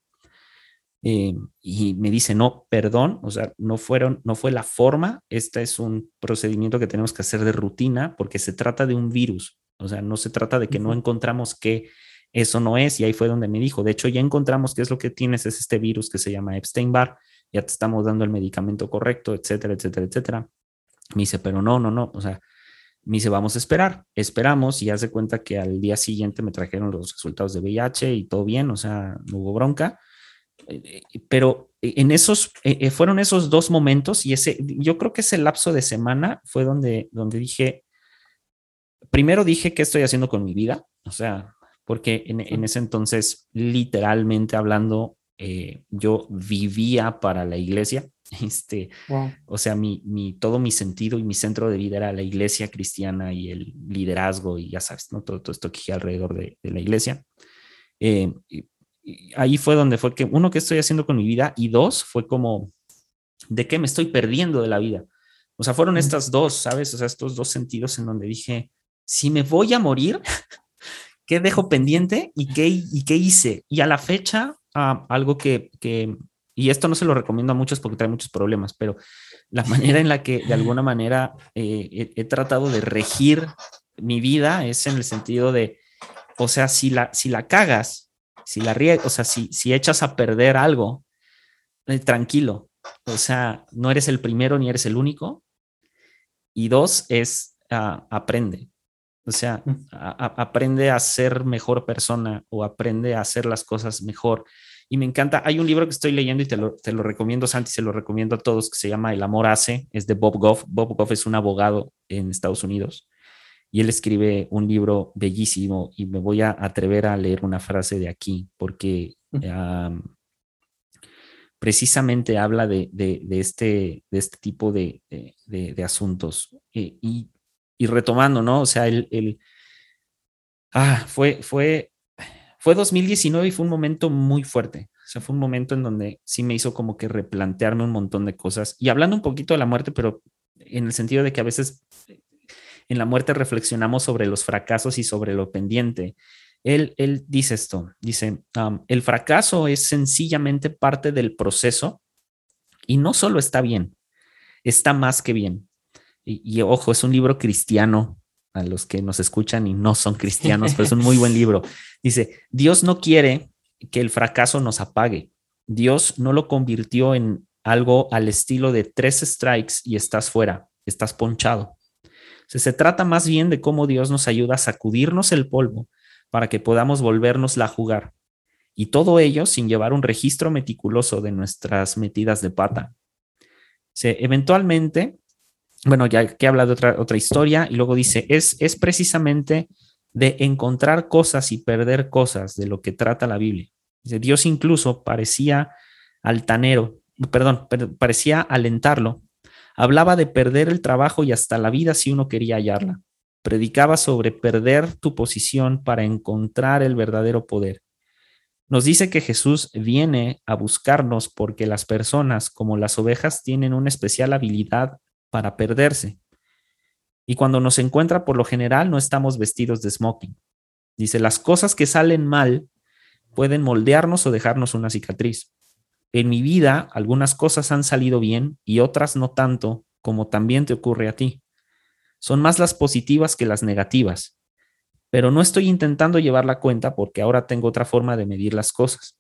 Eh, y me dice, no, perdón, o sea, no fueron, no fue la forma, este es un procedimiento que tenemos que hacer de rutina porque se trata de un virus, o sea, no se trata de que no encontramos que eso no es, y ahí fue donde me dijo, de hecho ya encontramos que es lo que tienes, es este virus que se llama Epstein-Barr, ya te estamos dando el medicamento correcto, etcétera, etcétera, etcétera. Me dice, pero no, no, no, o sea, me dice, vamos a esperar, esperamos y hace cuenta que al día siguiente me trajeron los resultados de VIH y todo bien, o sea, no hubo bronca eh, pero en esos, eh, eh, fueron esos dos momentos y ese, yo creo que ese lapso de semana fue donde, donde dije, primero dije, ¿qué estoy haciendo con mi vida? O sea, porque en, en ese entonces, literalmente hablando, yo vivía para la iglesia. <laughs> Este, wow. o sea, mi, mi, todo mi sentido y mi centro de vida era la iglesia cristiana y el liderazgo y ya sabes, ¿no? todo, todo esto que alrededor de, de la iglesia. Eh, ahí fue donde fue que, uno, ¿qué estoy haciendo con mi vida? Y dos, fue como, ¿de qué me estoy perdiendo de la vida? O sea, fueron estas dos, ¿sabes? O sea, estos dos sentidos en donde dije, si me voy a morir, ¿qué dejo pendiente y qué, y qué hice? Y a la fecha, uh, algo que, que, y esto no se lo recomiendo a muchos porque trae muchos problemas, pero la <laughs> manera en la que de alguna manera eh, he, tratado de regir mi vida es en el sentido de, o sea, si la, si la cagas, si la o sea, si, si echas a perder algo, eh, tranquilo, o sea, no eres el primero ni eres el único. Y dos es uh, aprende, o sea, a, a, aprende a ser mejor persona o aprende a hacer las cosas mejor. Y me encanta, hay un libro que estoy leyendo y te lo, te lo recomiendo, Santi, se lo recomiendo a todos, que se llama El amor hace, es de Bob Goff. Bob Goff es un abogado en Estados Unidos y él escribe un libro bellísimo y me voy a atrever a leer una frase de aquí porque um, precisamente habla de, de, de, este, de este tipo de, de asuntos. Y, y, y, retomando, ¿no? O sea, el, el ah, fue, fue, fue 2019 y fue un momento muy fuerte. O sea, fue un momento en donde sí me hizo como que replantearme un montón de cosas. Y hablando un poquito de la muerte, pero en el sentido de que a veces en la muerte reflexionamos sobre los fracasos y sobre lo pendiente. Él, él dice esto, dice, um, el fracaso es sencillamente parte del proceso y no solo está bien, está más que bien. Y, y ojo, es un libro cristiano, a los que nos escuchan y no son cristianos, pero es un muy buen <laughs> libro. Dice, Dios no quiere que el fracaso nos apague. Dios no lo convirtió en algo al estilo de tres strikes y estás fuera, estás ponchado. Se, se trata más bien de cómo Dios nos ayuda a sacudirnos el polvo para que podamos volvernos a jugar. Y todo ello sin llevar un registro meticuloso de nuestras metidas de pata. Se, eventualmente, bueno, ya que habla de otra, otra historia, y luego dice, es, es precisamente de encontrar cosas y perder cosas de lo que trata la Biblia. Dios incluso parecía altanero, perdón, parecía alentarlo. Hablaba de perder el trabajo y hasta la vida si uno quería hallarla. Predicaba sobre perder tu posición para encontrar el verdadero poder. Nos dice que Jesús viene a buscarnos porque las personas, como las ovejas, tienen una especial habilidad para perderse. Y cuando nos encuentra, por lo general, no estamos vestidos de smoking. Dice, las cosas que salen mal pueden moldearnos o dejarnos una cicatriz. En mi vida, algunas cosas han salido bien y otras no tanto, como también te ocurre a ti. Son más las positivas que las negativas pero no estoy intentando llevar la cuenta porque ahora tengo otra forma de medir las cosas.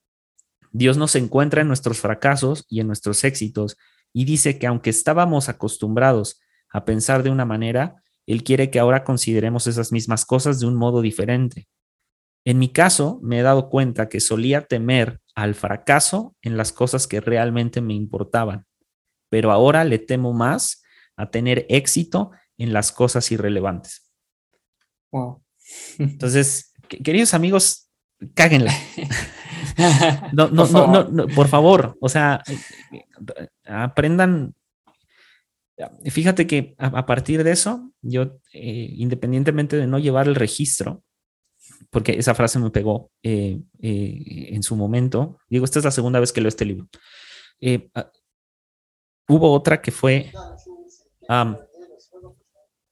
Dios nos encuentra en nuestros fracasos y en nuestros éxitos y dice que aunque estábamos acostumbrados a pensar de una manera, Él quiere que ahora consideremos esas mismas cosas de un modo diferente. En mi caso, me he dado cuenta que solía temer al fracaso en las cosas que realmente me importaban, pero ahora le temo más a tener éxito en las cosas irrelevantes. Wow. <laughs> Entonces, queridos amigos, cáguenla. <laughs> No, no, no, no, por favor, o sea, aprendan. Fíjate que a, partir de eso, yo, eh, independientemente de no llevar el registro, porque esa frase me pegó eh, eh, en su momento, digo, esta es la segunda vez que leo este libro. Ah, hubo otra que fue,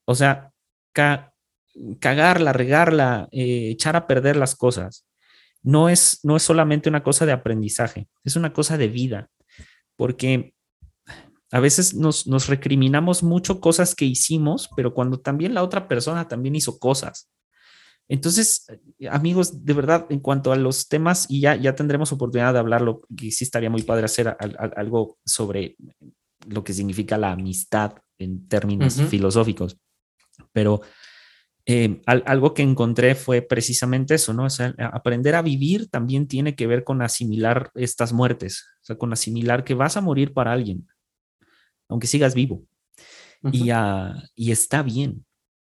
o sea, cagarla, regarla, eh, echar a perder las cosas, no es, no es solamente una cosa de aprendizaje, es una cosa de vida, porque a veces nos, nos recriminamos mucho cosas que hicimos, pero cuando también la otra persona también hizo cosas. Entonces, amigos, de verdad, en cuanto a los temas, y ya, ya tendremos oportunidad de hablarlo, que sí estaría muy padre hacer algo sobre lo que significa la amistad en términos filosóficos, pero eh, algo que encontré fue precisamente eso, ¿no? O sea, aprender a vivir también tiene que ver con asimilar estas muertes, o sea, con asimilar que vas a morir para alguien, aunque sigas vivo. y, y está bien,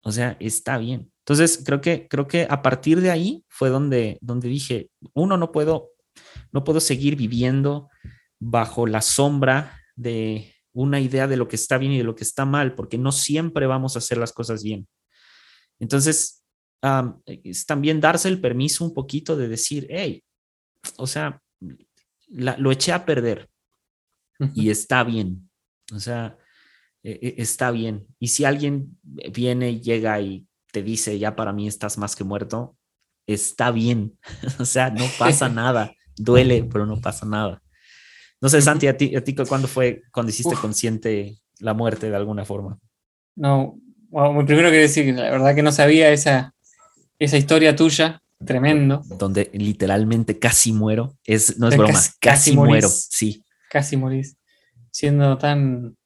o sea, está bien. Entonces, creo que, creo que a partir de ahí fue donde, donde dije, uno, no puedo, no puedo seguir viviendo bajo la sombra de una idea de lo que está bien y de lo que está mal, porque no siempre vamos a hacer las cosas bien. Entonces, es también darse el permiso un poquito de decir, hey, o sea, lo eché a perder y está bien. O sea, e, e, está bien. Y si alguien viene, llega y te dice, ya para mí estás más que muerto, está bien. <laughs> o sea, no pasa <laughs> nada. Duele, pero no pasa nada. No sé, Santi, a ti, a ti ¿cuándo fue cuando hiciste consciente la muerte de alguna forma? No, Wow, primero quiero decir que la verdad que no sabía esa, esa historia tuya, tremendo. Donde literalmente casi muero. Es, no es broma, casi, muero, sí. Casi morís. Siendo tan,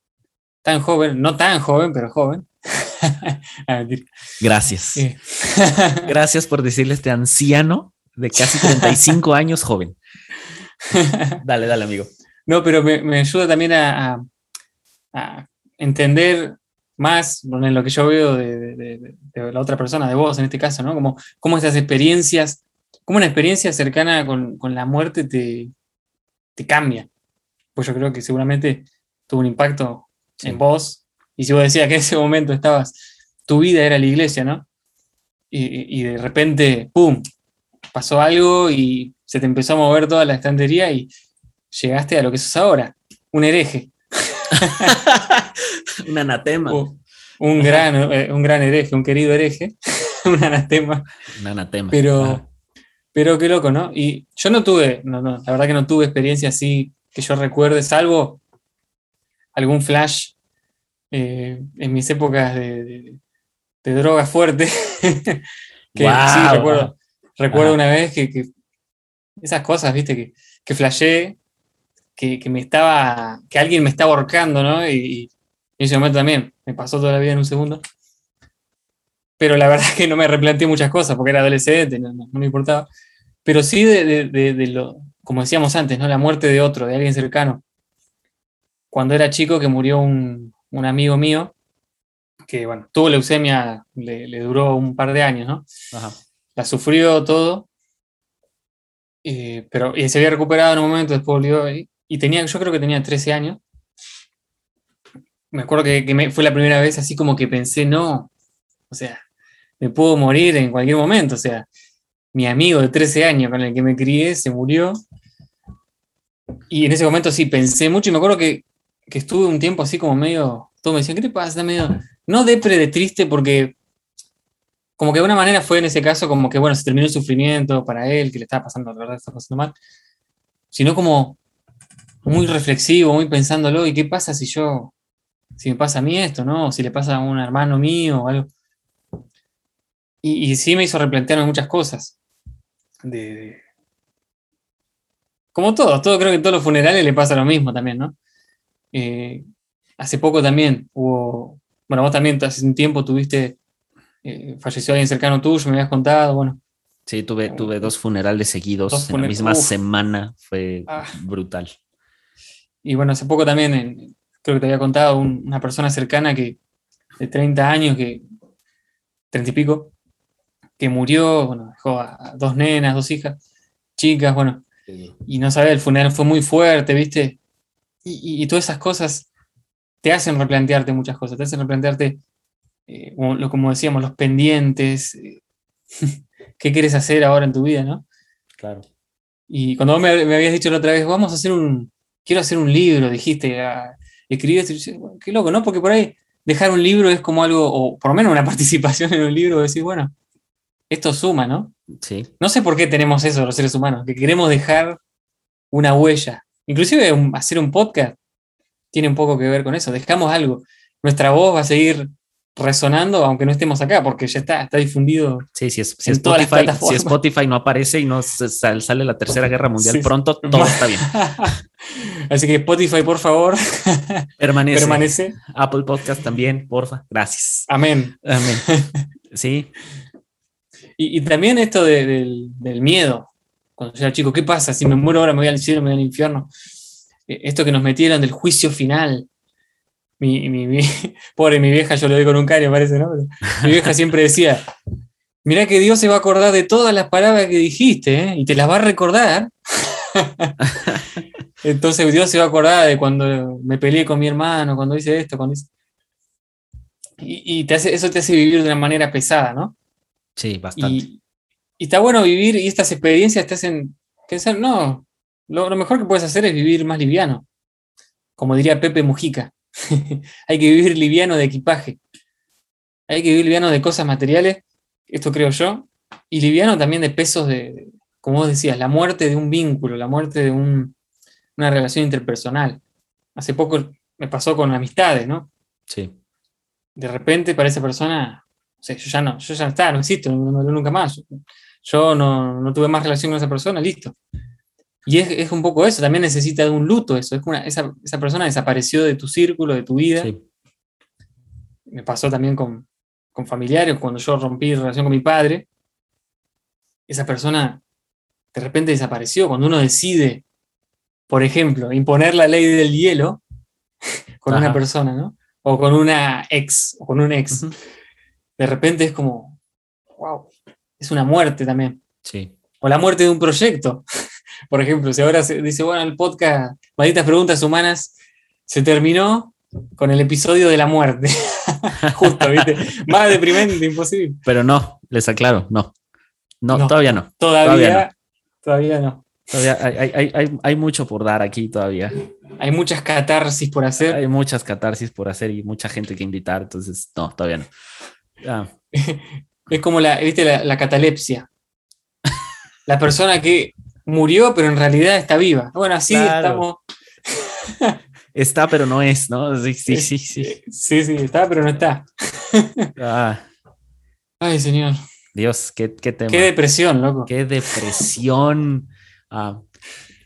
tan joven, no tan joven, pero joven. <laughs> Gracias. <laughs> Gracias por decirle a este anciano de casi 35 <laughs> años joven. dale, dale, amigo. No, pero me, ayuda también a, a entender más en lo que yo veo de, la otra persona, de vos en este caso, ¿no? Como, cómo esas experiencias, cómo una experiencia cercana con, la muerte te, te, cambia. Pues yo creo que seguramente tuvo un impacto en vos. Y si vos decías que en ese momento estabas, tu vida era la iglesia, ¿no? Y, y de repente, ¡pum! Pasó algo y se te empezó a mover toda la estantería y llegaste a lo que sos ahora, un hereje. <laughs> un anatema. un, gran, eh, un gran hereje, un querido hereje, <laughs> un anatema. Un anatema. Pero, pero qué loco, ¿no? Y yo no tuve, no, no, la verdad que no tuve experiencia así que yo recuerde, salvo algún flash eh, en mis épocas de, de, droga fuerte. <laughs> que sí, recuerdo, recuerdo una vez que, esas cosas, viste, que, que flashé que, me estaba, que alguien me estaba ahorcando, ¿no? Y, en ese momento también me pasó toda la vida en un segundo. Pero la <laughs> verdad es que no me replanteé muchas cosas porque era adolescente, no, me importaba. Pero sí de, lo, como decíamos antes, ¿no? La muerte de otro, de alguien cercano. Cuando era chico que murió un, amigo mío, que bueno, tuvo leucemia, le, duró un par de años, ¿no? La sufrió todo, eh, pero y se había recuperado en un momento, después volvió y, y tenía, yo creo que tenía 13 años. Me acuerdo que, fue la primera vez así como que pensé, no, o sea, me puedo morir en cualquier momento, o sea, mi amigo de 13 años con el que me crié se murió. Y en ese momento sí pensé mucho y me acuerdo que, que estuve un tiempo así como medio, todo me decían, ¿qué te pasa? Está medio, no depre de triste porque como que de una manera fue en ese caso como que, bueno, se terminó el sufrimiento para él, que le estaba pasando, la verdad, estaba pasando mal, sino como muy reflexivo, muy pensándolo, ¿y qué pasa si yo, si me pasa a mí esto, ¿no? Si le pasa a un hermano mío o algo. Y, sí me hizo replantearme muchas cosas. De, como todo, todo, creo que en todos los funerales le pasa lo mismo también, ¿no? Eh, hace poco también hubo, bueno, vos también hace un tiempo tuviste eh, falleció alguien cercano tuyo, me habías contado, bueno. Sí, tuve, eh, tuve dos funerales seguidos en la misma semana, fue ah. brutal. Y bueno, hace poco también, creo que te había contado, una persona cercana que de 30 años, que 30 y pico, que murió, bueno, dejó a dos nenas, dos hijas, chicas, bueno, y no sabía, el funeral fue muy fuerte, ¿viste? Y, y, todas esas cosas te hacen replantearte muchas cosas, te hacen replantearte eh, como, decíamos, los pendientes, eh, <laughs> qué quieres hacer ahora en tu vida, ¿no? Claro. Y cuando vos me, habías dicho la otra vez, vamos a hacer un, quiero hacer un libro, dijiste, ah, escribiste, qué loco, ¿no? Porque por ahí dejar un libro es como algo, o por lo menos una <laughs> participación en un libro, decir, bueno, esto suma, ¿no? Sí. No sé por qué tenemos eso los seres humanos, que queremos dejar una huella. Inclusive hacer un podcast tiene un poco que ver con eso, dejamos algo. Nuestra voz va a seguir resonando, aunque no estemos acá, porque ya está, está difundido. Sí, si, es, si, Spotify, si Spotify no aparece y no sale la Tercera Guerra Mundial <laughs> pronto, todo está bien. <laughs> Así que Spotify, por favor, <laughs> permanece. permanece. Apple Podcast también, porfa. Gracias. Amén. Amén. Sí. Y, también esto del, miedo. Cuando yo era chico, ¿qué pasa? Si me muero ahora, me voy al cielo, me voy al infierno. Eh, esto que nos metieron del juicio final mi, <laughs> pobre mi vieja, yo lo digo con un cario, parece, ¿no? mi vieja siempre decía, mirá que Dios se va a acordar de todas las palabras que dijiste, ¿eh? y te las va a recordar. <laughs> Entonces Dios se va a acordar de cuando me peleé con mi hermano, cuando hice esto, cuando hice... Y, eso te hace vivir de una manera pesada, ¿no? Sí, bastante. Y, está bueno vivir y estas experiencias te hacen pensar, no, lo, lo mejor que puedes hacer es vivir más liviano, como diría Pepe Mujica. <laughs> hay que vivir liviano de equipaje. Hay que vivir liviano de cosas materiales, esto creo yo, y liviano también de pesos de, como vos decías, la muerte de un vínculo, la muerte de una relación interpersonal. Hace poco me pasó con amistades, ¿no? Sí. De repente para esa persona, o sea, yo ya no, yo ya no está, no existo, no me nunca más. Yo no, no tuve más relación con esa persona, listo. Y es, un poco eso, también necesita de un luto eso, es una, esa, persona desapareció de tu círculo, de tu vida. Me pasó también con, familiares, cuando yo rompí relación con mi padre, esa persona de repente desapareció. Cuando uno decide, por ejemplo, imponer la ley del hielo <laughs> con una persona, ¿no? O con una ex, o con un ex, de repente es como, wow, es una muerte también. Sí. O la muerte de un proyecto. <laughs> Por ejemplo, si ahora se dice, bueno, el podcast Malditas Preguntas Humanas se terminó con el episodio de la muerte. <laughs> Justo, ¿viste? Más deprimente, imposible. Pero no, les aclaro, no. No, todavía no. Todavía, todavía no. Todavía hay, mucho por dar aquí todavía. Hay muchas catarsis por hacer. Hay muchas catarsis por hacer y mucha gente que invitar, entonces no, todavía no. <laughs> Es como la, ¿viste? la catalepsia. La persona que murió, pero en realidad está viva. Bueno, así estamos. está, pero no es, ¿no? Sí, sí, sí. Sí, sí, sí está, pero no está. Ah. Ay, señor. Dios, qué, qué tema. Qué depresión, loco. Qué depresión. Ah.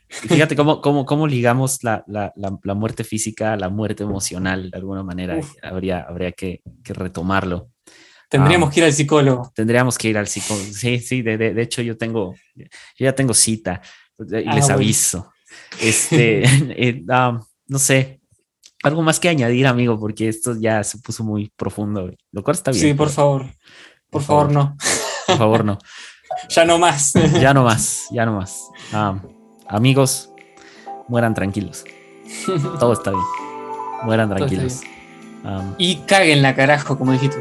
Fíjate cómo, cómo, cómo ligamos la, la, la, muerte física a la muerte emocional de alguna manera. Habría, habría que, que retomarlo. Tendríamos que ir al psicólogo. Tendríamos que ir al psicólogo. Sí, sí, de, de, hecho yo tengo, yo ya tengo cita y ah, les aviso. <laughs> Este, <laughs> eh, no sé, algo más que añadir, amigo, porque esto ya se puso muy profundo, lo cual está bien. Sí, por favor. <laughs> Por, favor, no. Por favor, no. ya no más. ya no más, ya no más. Ah, amigos, mueran tranquilos. Todo está bien. Mueran tranquilos. Um, y caguen la carajo, como dijiste.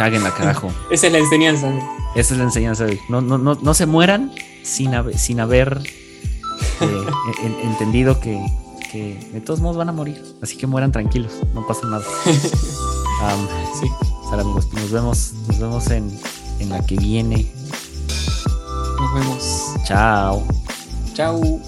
Cáguenla, carajo. <laughs> Esa es la enseñanza. Esa es la enseñanza. No, no, no, no se mueran sin, haber, eh, <laughs> e-, entendido que, de todos modos van a morir. Así que mueran tranquilos, no pasa nada. <laughs> Sí. Sara, amigos, pues nos vemos, nos vemos en, en la que viene. Nos vemos. Chao. Chao.